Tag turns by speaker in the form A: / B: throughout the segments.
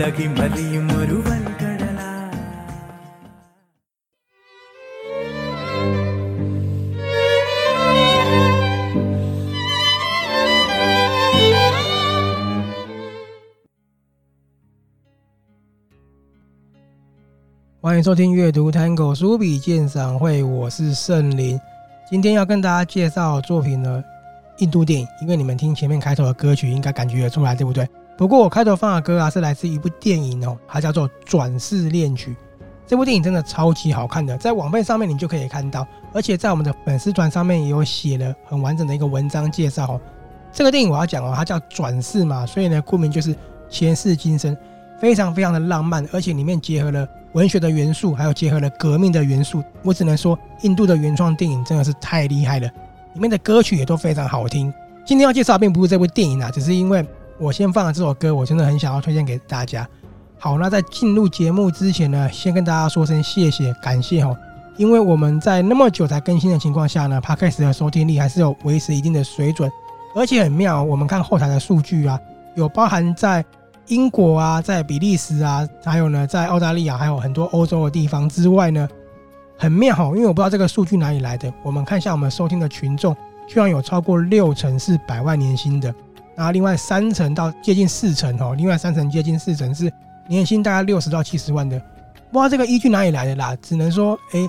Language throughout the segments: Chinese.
A: ഇളകി മറിയും ഒരു വൻകടലാ
B: 欢迎收听阅读 Tango 书笔鉴赏会，我是圣林。今天要跟大家介绍的作品呢，印度电影。因为你们听前面开头的歌曲，应该感觉得出来，对不对？ 不过我开头放的歌啊，是来自一部电影哦，它叫做《转世恋曲》。这部电影真的超级好看的，在网飞上面你就可以看到，而且在我们的粉丝团上面也有写了很完整的一个文章介绍哦。这个电影我要讲哦，它叫转世嘛，所以呢，顾名就是前世今生，非常非常的浪漫，而且里面结合了。文学的元素，还有结合了革命的元素，我只能说，印度的原创电影真的是太厉害了。里面的歌曲也都非常好听。今天要介绍并不是这部电影啊，只是因为我先放了这首歌，我真的很想要推荐给大家。好，那在进入节目之前呢，先跟大家说声谢谢，感谢哦，因为我们在那么久才更新的情况下呢，Podcast 的收听率还是有维持一定的水准，而且很妙，我们看后台的数据啊，有包含在。英国啊，在比利时啊，还有呢，在澳大利亚，还有很多欧洲的地方之外呢，很妙哈，因为我不知道这个数据哪里来的。我们看一下我们收听的群众，居然有超过六成是百万年薪的，然后另外三成到接近四成哦，另外三成接近四成是年薪大概六十到七十万的。不知道这个依据哪里来的啦，只能说哎，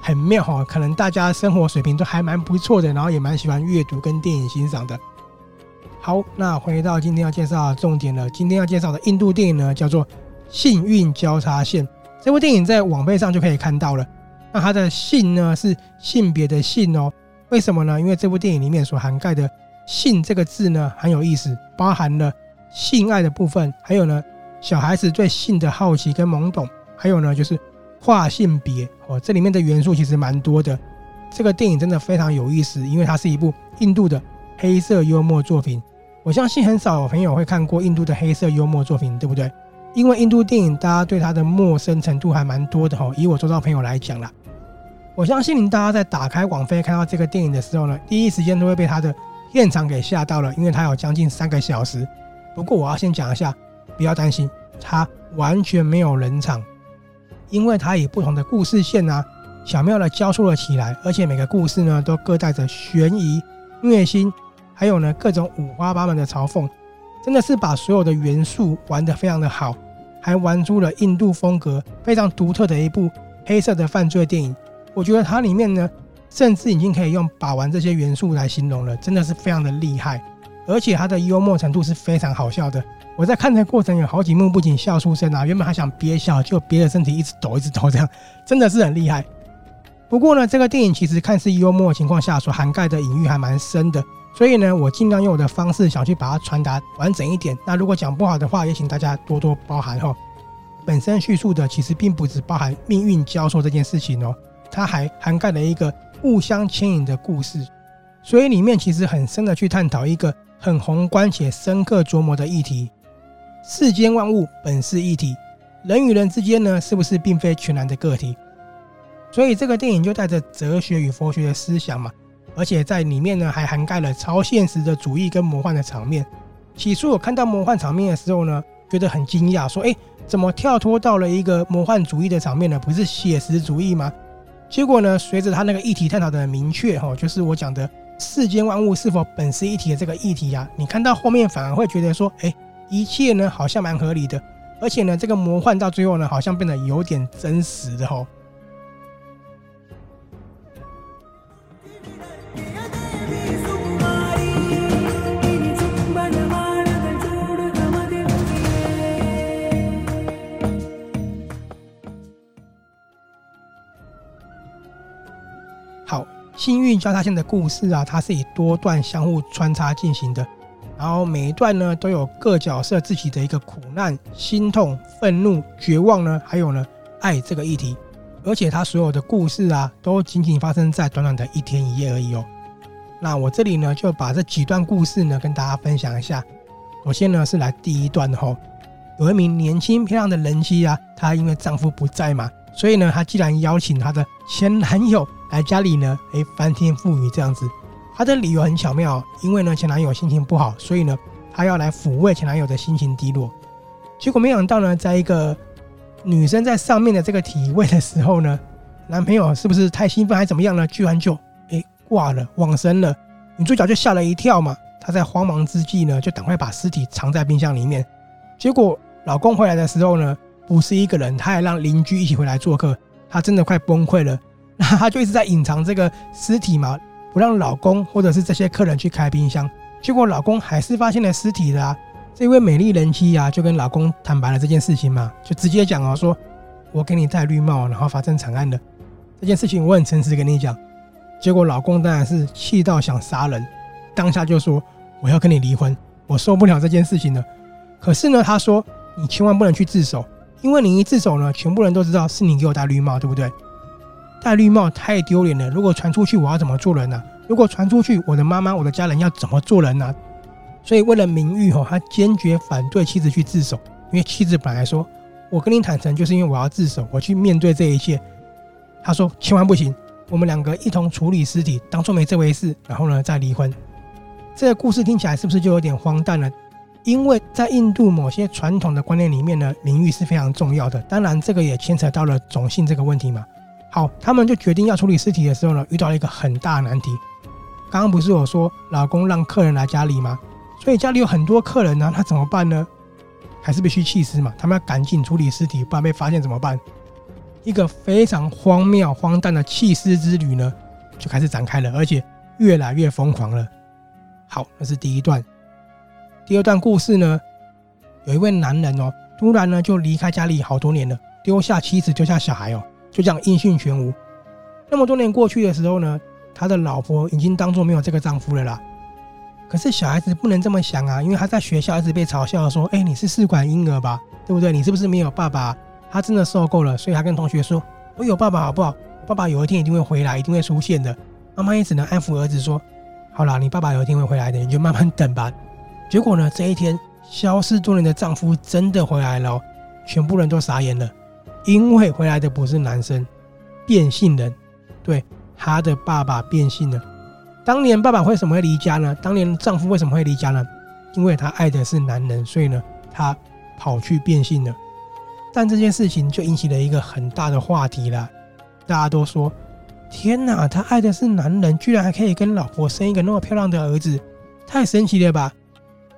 B: 很妙哈，可能大家生活水平都还蛮不错的，然后也蛮喜欢阅读跟电影欣赏的。好，那回到今天要介绍的重点了。今天要介绍的印度电影呢，叫做《幸运交叉线》。这部电影在网飞上就可以看到了。那它的“性”呢，是性别的“性”哦。为什么呢？因为这部电影里面所涵盖的“性”这个字呢，很有意思，包含了性爱的部分，还有呢，小孩子对性的好奇跟懵懂，还有呢，就是跨性别哦。这里面的元素其实蛮多的。这个电影真的非常有意思，因为它是一部印度的黑色幽默作品。我相信很少有朋友会看过印度的黑色幽默作品，对不对？因为印度电影大家对它的陌生程度还蛮多的哦。以我周遭朋友来讲啦，我相信大家在打开网飞看到这个电影的时候呢，第一时间都会被它的现场给吓到了，因为它有将近三个小时。不过我要先讲一下，不要担心，它完全没有冷场，因为它以不同的故事线啊，巧妙的交错了起来，而且每个故事呢都各带着悬疑、虐心。还有呢，各种五花八门的嘲讽，真的是把所有的元素玩得非常的好，还玩出了印度风格非常独特的一部黑色的犯罪电影。我觉得它里面呢，甚至已经可以用把玩这些元素来形容了，真的是非常的厉害。而且它的幽默程度是非常好笑的。我在看的过程有好几幕不仅笑出声啊，原本还想憋笑，就憋着身体一直抖一直抖，这样真的是很厉害。不过呢，这个电影其实看似幽默的情况下，所涵盖的隐喻还蛮深的。所以呢，我尽量用我的方式想去把它传达完整一点。那如果讲不好的话，也请大家多多包涵哦。本身叙述的其实并不只包含命运交错这件事情哦，它还涵盖了一个互相牵引的故事。所以里面其实很深的去探讨一个很宏观且深刻琢磨的议题：世间万物本是一体，人与人之间呢，是不是并非全然的个体？所以这个电影就带着哲学与佛学的思想嘛。而且在里面呢，还涵盖了超现实的主义跟魔幻的场面。起初我看到魔幻场面的时候呢，觉得很惊讶，说：“哎，怎么跳脱到了一个魔幻主义的场面呢？不是写实主义吗？”结果呢，随着他那个议题探讨的明确，哈，就是我讲的世间万物是否本是一体的这个议题啊，你看到后面反而会觉得说：“哎，一切呢好像蛮合理的，而且呢，这个魔幻到最后呢，好像变得有点真实的哈。”幸运交叉线的故事啊，它是以多段相互穿插进行的，然后每一段呢都有各角色自己的一个苦难、心痛、愤怒、绝望呢，还有呢爱这个议题，而且它所有的故事啊，都仅仅发生在短短的一天一夜而已哦。那我这里呢就把这几段故事呢跟大家分享一下。首先呢是来第一段吼，有一名年轻漂亮的人妻啊，她因为丈夫不在嘛，所以呢她既然邀请她的前男友。来家里呢，哎，翻天覆雨这样子，她的理由很巧妙，因为呢前男友心情不好，所以呢她要来抚慰前男友的心情低落。结果没想到呢，在一个女生在上面的这个体位的时候呢，男朋友是不是太兴奋还怎么样呢？居然就哎挂了，往生了。女主角就吓了一跳嘛，她在慌忙之际呢，就赶快把尸体藏在冰箱里面。结果老公回来的时候呢，不是一个人，他还让邻居一起回来做客，她真的快崩溃了。那她就一直在隐藏这个尸体嘛，不让老公或者是这些客人去开冰箱。结果老公还是发现了尸体的啊。这位美丽人妻啊，就跟老公坦白了这件事情嘛，就直接讲哦，说我给你戴绿帽，然后发生惨案的这件事情，我很诚实跟你讲。结果老公当然是气到想杀人，当下就说我要跟你离婚，我受不了这件事情了。可是呢，他说你千万不能去自首，因为你一自首呢，全部人都知道是你给我戴绿帽，对不对？戴绿帽太丢脸了，如果传出去，我要怎么做人呢？如果传出去，我的妈妈、我的家人要怎么做人呢？所以为了名誉哈，他坚决反对妻子去自首，因为妻子本来说：“我跟你坦诚，就是因为我要自首，我去面对这一切。”他说：“千万不行，我们两个一同处理尸体，当做没这回事，然后呢再离婚。”这个故事听起来是不是就有点荒诞了？因为在印度某些传统的观念里面呢，名誉是非常重要的。当然，这个也牵扯到了种姓这个问题嘛。好，他们就决定要处理尸体的时候呢，遇到了一个很大的难题。刚刚不是我说老公让客人来家里吗？所以家里有很多客人呢，那怎么办呢？还是必须弃尸嘛？他们要赶紧处理尸体，不然被发现怎么办？一个非常荒谬、荒诞的弃尸之旅呢，就开始展开了，而且越来越疯狂了。好，那是第一段。第二段故事呢，有一位男人哦，突然呢就离开家里好多年了，丢下妻子，丢下小孩哦，就这样音讯全无。那么多年过去的时候呢，他的老婆已经当作没有这个丈夫了啦。可是小孩子不能这么想啊，因为他在学校一直被嘲笑说：“哎，你是试管婴儿吧？对不对？你是不是没有爸爸？”他真的受够了，所以他跟同学说：“我有爸爸，好不好？爸爸有一天一定会回来，一定会出现的。”妈妈也只能安抚儿子说：“好啦，你爸爸有一天会回来的，你就慢慢等吧。”结果呢，这一天消失多年的丈夫真的回来了，全部人都傻眼了，因为回来的不是男生，变性人，对，他的爸爸变性了。当年爸爸为什么会离家呢？当年丈夫为什么会离家呢？因为他爱的是男人，所以呢，他跑去变性了。但这件事情就引起了一个很大的话题了。大家都说：“天哪，他爱的是男人，居然还可以跟老婆生一个那么漂亮的儿子，太神奇了吧？”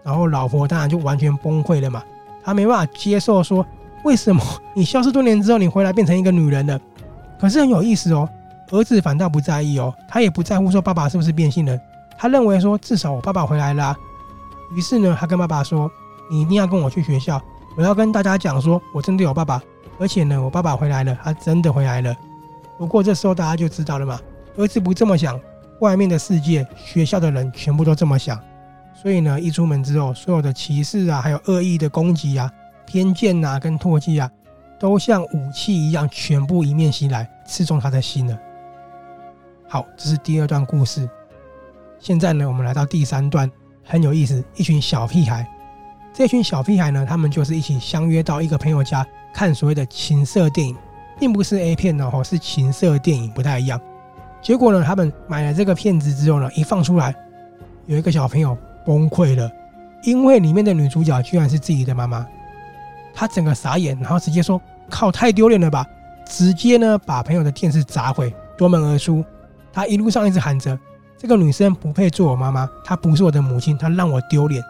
B: 然后老婆当然就完全崩溃了嘛，她没办法接受说：“为什么你消失多年之后，你回来变成一个女人了？”可是很有意思哦。儿子反倒不在意哦，他也不在乎说爸爸是不是变性人，他认为说至少我爸爸回来了。于是呢，他跟爸爸说：“你一定要跟我去学校，我要跟大家讲说我真的有爸爸，而且呢，我爸爸回来了，他真的回来了。”不过这时候大家就知道了嘛，儿子不这么想，外面的世界、学校的人全部都这么想，所以呢，一出门之后，所有的歧视啊，还有恶意的攻击啊、偏见啊、跟唾弃啊，都像武器一样，全部迎面袭来，刺中他的心了。好，这是第二段故事。现在呢，我们来到第三段，很有意思。一群小屁孩，这群小屁孩呢，他们就是一起相约到一个朋友家看所谓的情色电影，并不是 A 片哦，是情色电影，不太一样。结果呢，他们买了这个片子之后呢，一放出来，有一个小朋友崩溃了，因为里面的女主角居然是自己的妈妈，他整个傻眼，然后直接说：“靠，太丢脸了吧！”直接呢，把朋友的电视砸毁，夺门而出。他一路上一直喊着：“这个女生不配做我妈妈，她不是我的母亲，她让我丢脸。”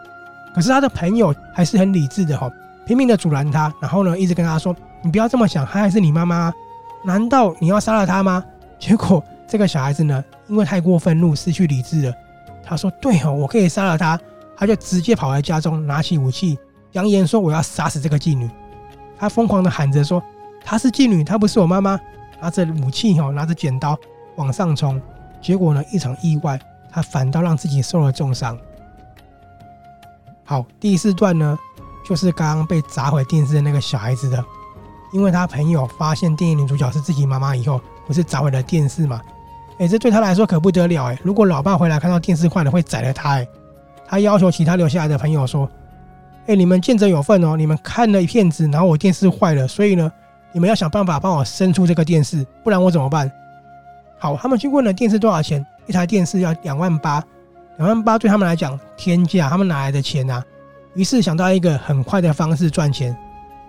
B: 可是他的朋友还是很理智的哈，拼命的阻拦他，然后呢，一直跟他说：“你不要这么想，她还是你妈妈，难道你要杀了她吗？”结果这个小孩子呢，因为太过愤怒，失去理智了。他说：“对哦，我可以杀了她。”他就直接跑回家中，拿起武器，扬言说：“我要杀死这个妓女。”他疯狂的喊着说：“她是妓女，她不是我妈妈。”拿着武器哈，拿着剪刀。往上冲，结果呢，一场意外，他反倒让自己受了重伤。好，第四段呢，就是刚刚被砸毁电视的那个小孩子的，因为他朋友发现电影女主角是自己妈妈以后，不是砸毁了电视嘛？哎，这对他来说可不得了哎！如果老爸回来看到电视坏了，会宰了他哎！他要求其他留下来的朋友说：“哎，你们见者有份哦，你们看了一片子，然后我电视坏了，所以呢，你们要想办法帮我伸出这个电视，不然我怎么办？”好，他们去问了电视多少钱？一台电视要两万八，两万八对他们来讲天价，他们哪来的钱啊？于是想到一个很快的方式赚钱，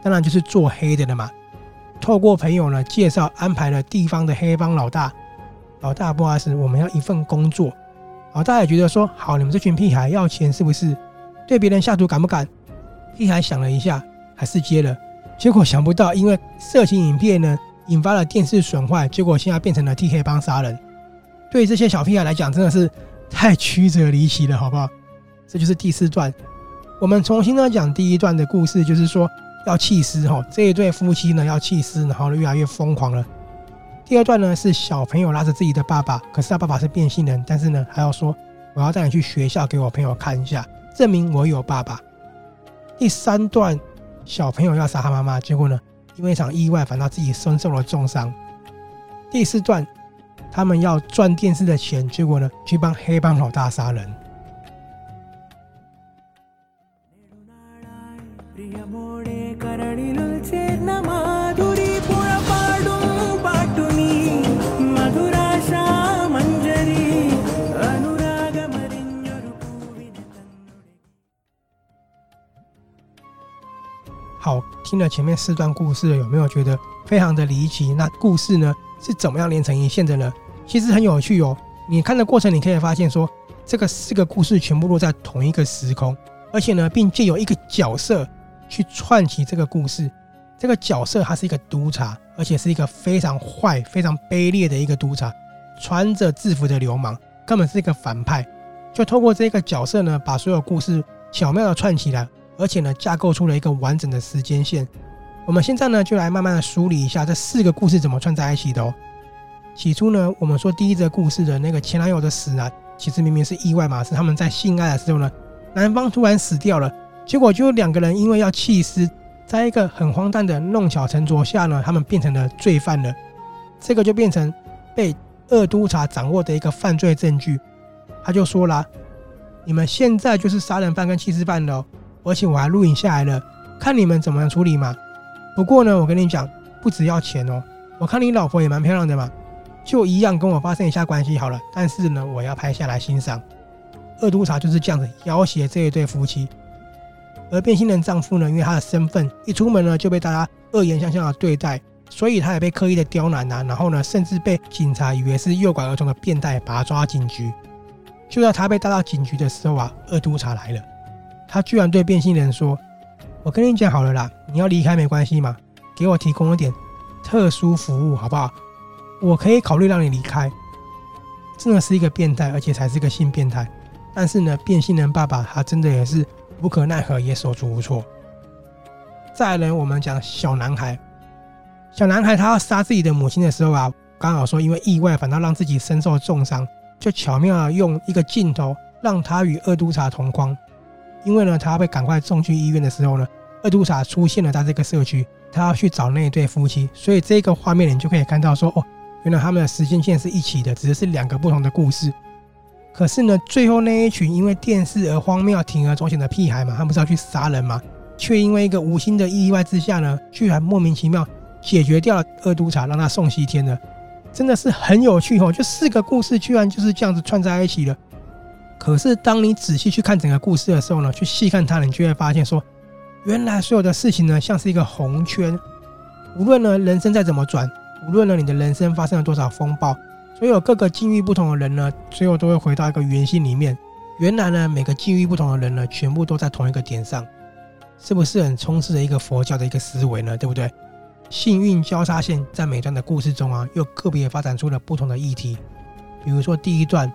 B: 当然就是做黑的了嘛。透过朋友呢介绍，安排了地方的黑帮老大。老大，不好意思，我们要一份工作。老大也觉得说，好，你们这群屁孩要钱是不是？对别人下毒敢不敢？屁孩想了一下，还是接了。结果想不到，因为色情影片呢，引发了电视损坏，结果现在变成了替黑帮杀人。对这些小屁孩来讲，真的是太曲折离奇了，好不好？这就是第四段。我们重新呢讲第一段的故事，就是说要弃尸哈，这一对夫妻呢要弃尸，然后越来越疯狂了。第二段呢是小朋友拉着自己的爸爸，可是他爸爸是变性人，但是呢还要说我要带你去学校给我朋友看一下，证明我有爸爸。第三段。小朋友要杀他妈妈，结果呢，因为一场意外，反倒自己身受了重伤。第四段，他们要赚电视的钱，结果呢，去帮黑帮老大杀人。听了前面四段故事，有没有觉得非常的离奇？那故事呢是怎么样连成一线的呢？其实很有趣哦。你看的过程，你可以发现说，这个四个故事全部落在同一个时空，而且呢，并借由一个角色去串起这个故事。这个角色他是一个督察，而且是一个非常坏、非常卑劣的一个督察，穿着制服的流氓，根本是一个反派。就透过这个角色呢，把所有故事巧妙的串起来。而且呢，架构出了一个完整的时间线。我们现在呢，就来慢慢的梳理一下这四个故事怎么串在一起的哦。起初呢，我们说第一则故事的那个前男友的死啊，其实明明是意外嘛，是他们在性爱的时候呢，男方突然死掉了，结果就两个人因为要弃尸，在一个很荒诞的弄巧成拙下呢，他们变成了罪犯了。这个就变成被二督察掌握的一个犯罪证据。他就说了：“你们现在就是杀人犯跟弃尸犯了。”而且我还录影下来了，看你们怎么样处理嘛。不过呢，我跟你讲，不只要钱哦。我看你老婆也蛮漂亮的嘛，就一样跟我发生一下关系好了。但是呢，我要拍下来欣赏。二督察就是这样子要挟这一对夫妻。而变性人丈夫呢，因为他的身份一出门呢就被大家恶言相向的对待，所以他也被刻意的刁难呐。然后呢，甚至被警察以为是诱拐儿童的变态，把他抓到警局。就在他被带到警局的时候啊，二督察来了。他居然对变性人说：“我跟你讲好了啦，你要离开没关系嘛，给我提供一点特殊服务好不好？我可以考虑让你离开。”真的是一个变态，而且才是个性变态。但是呢，变性人爸爸他真的也是无可奈何，也手足无措。再来，我们讲小男孩，小男孩他要杀自己的母亲的时候啊，刚好说因为意外，反倒让自己身受重伤，就巧妙的用一个镜头让他与二督察同框。因为呢，他要被赶快送去医院的时候呢，二督察出现了在这个社区，他要去找那一对夫妻，所以这个画面你就可以看到说，哦，原来他们的时间线是一起的，只是是两个不同的故事。可是呢，最后那一群因为电视而荒谬、铤而走险的屁孩嘛，他们不是要去杀人嘛，却因为一个无心的意外之下呢，居然莫名其妙解决掉了二督察，让他送西天了，真的是很有趣哦！就四个故事居然就是这样子串在一起了。可是，当你仔细去看整个故事的时候呢，去细看它，你就会发现说，原来所有的事情呢，像是一个红圈。无论呢人生再怎么转，无论呢你的人生发生了多少风暴，所有各个境遇不同的人呢，最后都会回到一个圆心里面。原来呢，每个境遇不同的人呢，全部都在同一个点上，是不是很充斥着一个佛教的一个思维呢？对不对？幸运交叉线在每段的故事中啊，又个别发展出了不同的议题。比如说第一段。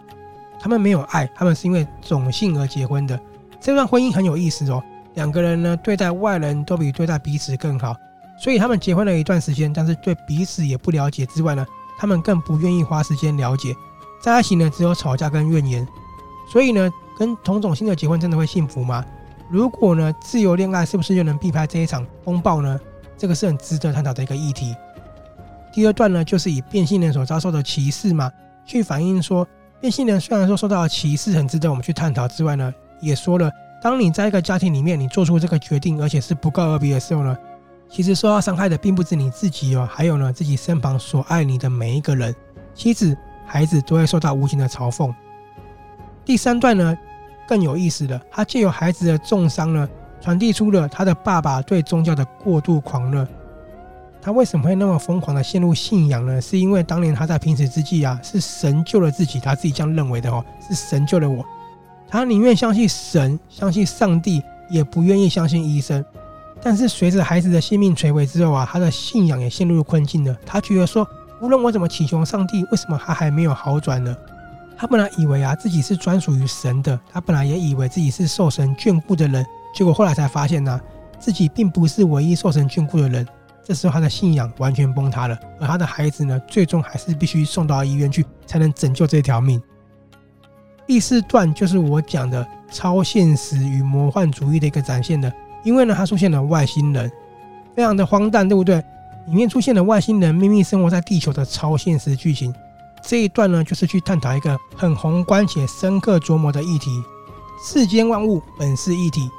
B: 他们没有爱，他们是因为种姓而结婚的。这段婚姻很有意思哦，两个人呢对待外人都比对待彼此更好，所以他们结婚了一段时间，但是对彼此也不了解之外呢，他们更不愿意花时间了解，在一起呢只有吵架跟怨言。所以呢，跟同种姓的结婚真的会幸福吗？如果呢自由恋爱是不是就能避开这一场风暴呢？这个是很值得探讨的一个议题。第二段呢就是以变性人所遭受的歧视嘛，去反映说。变性人虽然说受到歧视，很值得我们去探讨之外呢，也说了，当你在一个家庭里面，你做出这个决定，而且是不告而别的时候呢，其实受到伤害的并不止你自己哦，还有呢自己身旁所爱你的每一个人，妻子、孩子都会受到无情的嘲讽。第三段呢更有意思的，他借由孩子的重伤呢，传递出了他的爸爸对宗教的过度狂热。他为什么会那么疯狂的陷入信仰呢？是因为当年他在濒死之际啊，是神救了自己，他自己这样认为的哦，是神救了我。他宁愿相信神，相信上帝，也不愿意相信医生。但是随着孩子的性命垂危之后啊，他的信仰也陷入困境了。他觉得说，无论我怎么祈求上帝，为什么他还没有好转呢？他本来以为啊自己是专属于神的，他本来也以为自己是受神眷顾的人，结果后来才发现呢、啊，自己并不是唯一受神眷顾的人。这时候他的信仰完全崩塌了，而他的孩子呢，最终还是必须送到医院去，才能拯救这条命。第四段就是我讲的超现实与魔幻主义的一个展现的，因为呢，他出现了外星人，非常的荒诞，对不对？里面出现了外星人秘密生活在地球的超现实剧情。这一段呢，就是去探讨一个很宏观且深刻琢磨的议题：世间万物本是一体，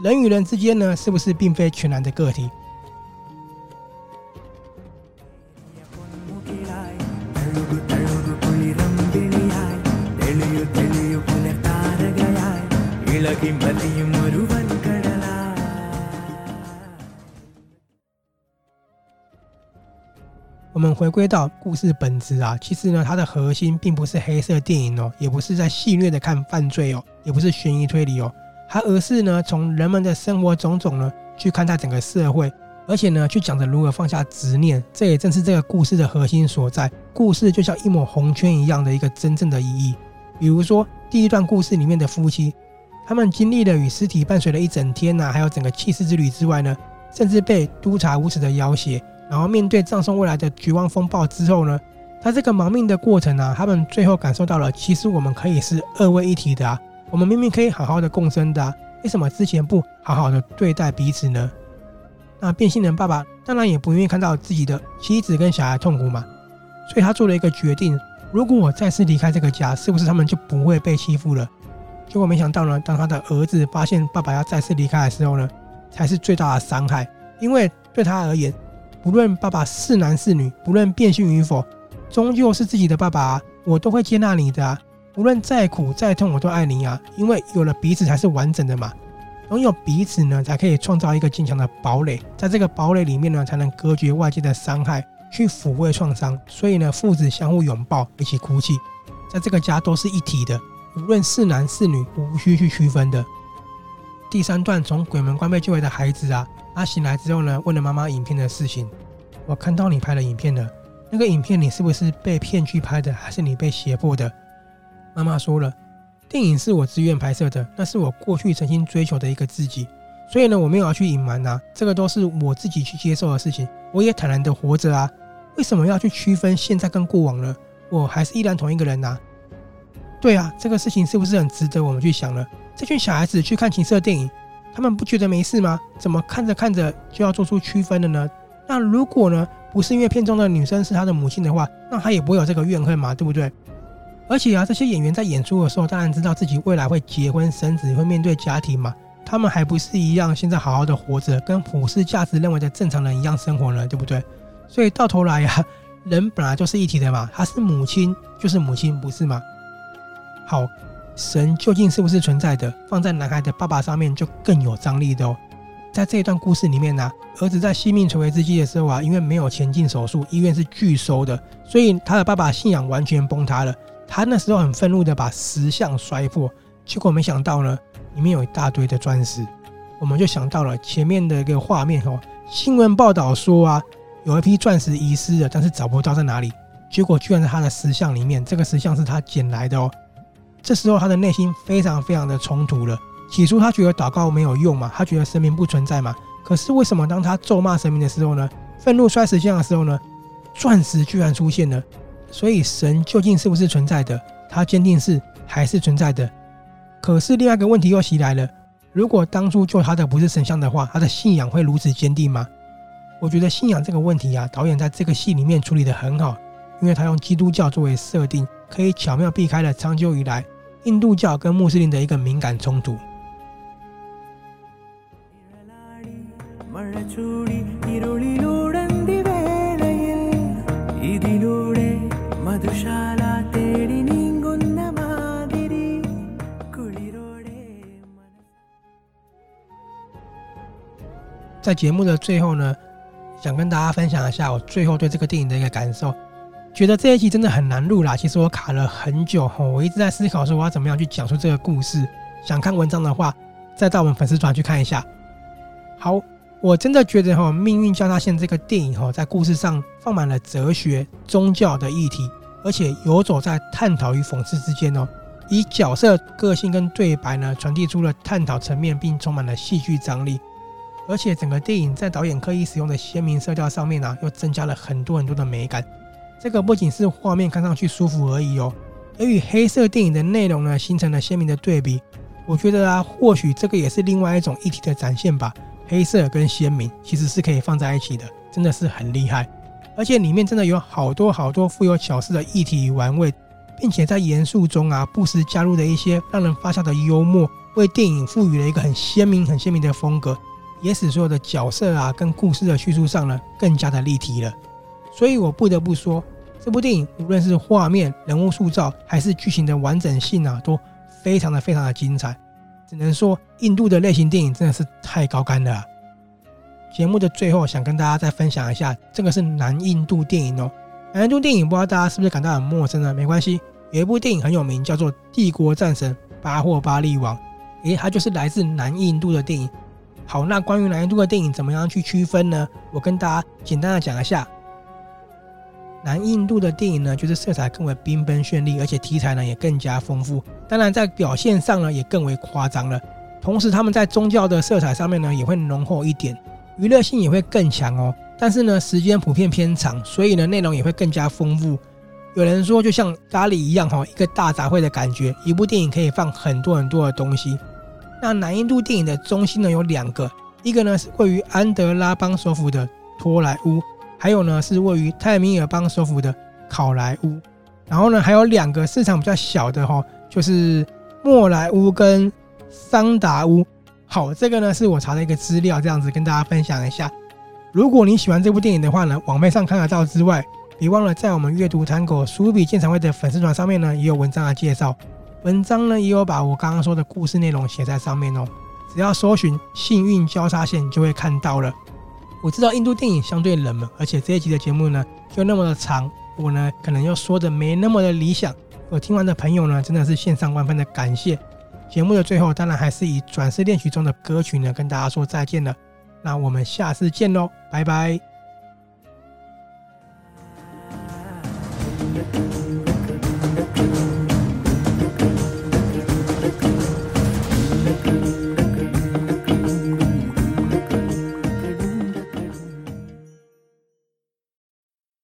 B: 人与人之间呢，是不是并非全然的个体？我们回归到故事本质啊，其实呢，它的核心并不是黑色电影哦，也不是在戏谑的看犯罪哦，也不是悬疑推理哦，它而是呢，从人们的生活种种呢，去看待整个社会，而且呢，去讲着如何放下执念，这也正是这个故事的核心所在。故事就像一抹红圈一样的一个真正的意义。比如说，第一段故事里面的夫妻。他们经历了与尸体伴随了一整天呐、还有整个弃尸之旅之外呢，甚至被督察无耻的要挟，然后面对葬送未来的绝望风暴之后呢，他这个亡命的过程啊，他们最后感受到了，其实我们可以是二位一体的啊，我们明明可以好好的共生的啊，为什么之前不好好的对待彼此呢？那变性人爸爸当然也不愿意看到自己的妻子跟小孩痛苦嘛，所以他做了一个决定，如果我再次离开这个家，是不是他们就不会被欺负了？结果没想到呢，当他的儿子发现爸爸要再次离开的时候呢，才是最大的伤害。因为对他而言，不论爸爸是男是女，不论变性与否，终究是自己的爸爸啊，我都会接纳你的啊。无论再苦再痛，我都爱你啊。因为有了彼此才是完整的嘛，拥有彼此呢，才可以创造一个坚强的堡垒，在这个堡垒里面呢，才能隔绝外界的伤害，去抚慰创伤。所以呢，父子相互拥抱，一起哭泣，在这个家都是一体的。无论是男是女，无需去区分的。第三段从鬼门关被救回的孩子啊，他醒来之后呢，问了妈妈影片的事情。我看到你拍的影片了，那个影片你是不是被骗去拍的，还是你被胁迫的？妈妈说了，电影是我自愿拍摄的，那是我过去曾经追求的一个自己，所以呢，我没有要去隐瞒啊，这个都是我自己去接受的事情，我也坦然的活着啊，为什么要去区分现在跟过往呢？我还是依然同一个人呐。对啊，这个事情是不是很值得我们去想呢？这群小孩子去看情色电影，他们不觉得没事吗？怎么看着看着就要做出区分了呢？那如果呢，不是因为片中的女生是他的母亲的话，那他也不会有这个怨恨嘛，对不对？而且啊，这些演员在演出的时候，当然知道自己未来会结婚生子，会面对家庭嘛。他们还不是一样，现在好好的活着，跟普世价值认为的正常人一样生活呢，对不对？所以到头来呀，人本来就是一体的嘛，他是母亲就是母亲，不是吗？好，神究竟是不是存在的？放在男孩的爸爸上面就更有张力的哦。在这一段故事里面呢、儿子在性命垂危之际的时候啊，因为没有钱进手术，医院是拒收的，所以他的爸爸信仰完全崩塌了。他那时候很愤怒的把石像摔破，结果没想到呢，里面有一大堆的钻石。我们就想到了前面的一个画面哦，新闻报道说啊，有一批钻石遗失了，但是找不到在哪里，结果居然在他的石像里面，这个石像是他捡来的哦。这时候他的内心非常非常的冲突了。起初他觉得祷告没有用嘛，他觉得神明不存在嘛。可是为什么当他咒骂神明的时候呢？愤怒摔石像的时候呢？钻石居然出现了。所以神究竟是不是存在的？他坚定是还是存在的。可是另外一个问题又袭来了：如果当初救他的不是神像的话，他的信仰会如此坚定吗？我觉得信仰这个问题啊，导演在这个戏里面处理得很好，因为他用基督教作为设定。可以巧妙避开了长久以来印度教跟穆斯林的一个敏感冲突。在节目的最后呢，想跟大家分享一下我最后对这个电影的一个感受。觉得这一集真的很难录啦，其实我卡了很久，我一直在思考说我要怎么样去讲述这个故事。想看文章的话，再到我们粉丝团去看一下。好，我真的觉得哈，《命运交叉线》这个电影哈，在故事上放满了哲学、宗教的议题，而且游走在探讨与讽刺之间哦。以角色个性跟对白呢，传递出了探讨层面，并充满了戏剧张力。而且整个电影在导演刻意使用的鲜明色调上面呢、又增加了很多很多的美感。这个不仅是画面看上去舒服而已哦，而与黑色电影的内容呢，形成了鲜明的对比。我觉得啊，或许这个也是另外一种议题的展现吧。黑色跟鲜明其实是可以放在一起的，真的是很厉害。而且里面真的有好多好多富有巧思的议题与玩味，并且在严肃中啊，不时加入了一些让人发笑的幽默，为电影赋予了一个很鲜明、很鲜明的风格，也使所有的角色啊跟故事的叙述上呢，更加的立体了。所以我不得不说，这部电影无论是画面、人物塑造，还是剧情的完整性啊，都非常的非常的精彩。只能说，印度的类型电影真的是太高干了。节目的最后，想跟大家再分享一下，这个是南印度电影哦。南印度电影不知道大家是不是感到很陌生呢？没关系，有一部电影很有名，叫做《帝国战神巴霍巴利王》，诶，它就是来自南印度的电影。好，那关于南印度的电影怎么样去区分呢？我跟大家简单的讲一下。南印度的电影呢，就是色彩更为缤纷绚丽，而且题材呢也更加丰富。当然，在表现上呢也更为夸张了。同时，他们在宗教的色彩上面呢也会浓厚一点，娱乐性也会更强哦。但是呢，时间普遍偏长，所以呢内容也会更加丰富。有人说，就像咖喱一样哈，一个大杂烩的感觉。一部电影可以放很多很多的东西。那南印度电影的中心呢有两个，一个呢是位于安德拉邦首府的托莱乌。还有呢，是位于泰米尔邦首府的考莱坞，然后呢，还有两个市场比较小的哈，就是莫莱坞跟桑达乌。好，这个呢是我查的一个资料，这样子跟大家分享一下。如果你喜欢这部电影的话呢，网面上看得到之外，别忘了在我们阅读 Tango 书笔鉴赏会的粉丝团上面呢，也有文章的介绍。文章呢也有把我刚刚说的故事内容写在上面哦。只要搜寻“幸运交叉线”就会看到了。我知道印度电影相对冷门，而且这一集的节目呢又那么的长，我呢可能又说的没那么的理想。我听完的朋友呢真的是献上万分的感谢。节目的最后，当然还是以转世恋曲中的歌曲呢跟大家说再见了。那我们下次见喽，拜拜。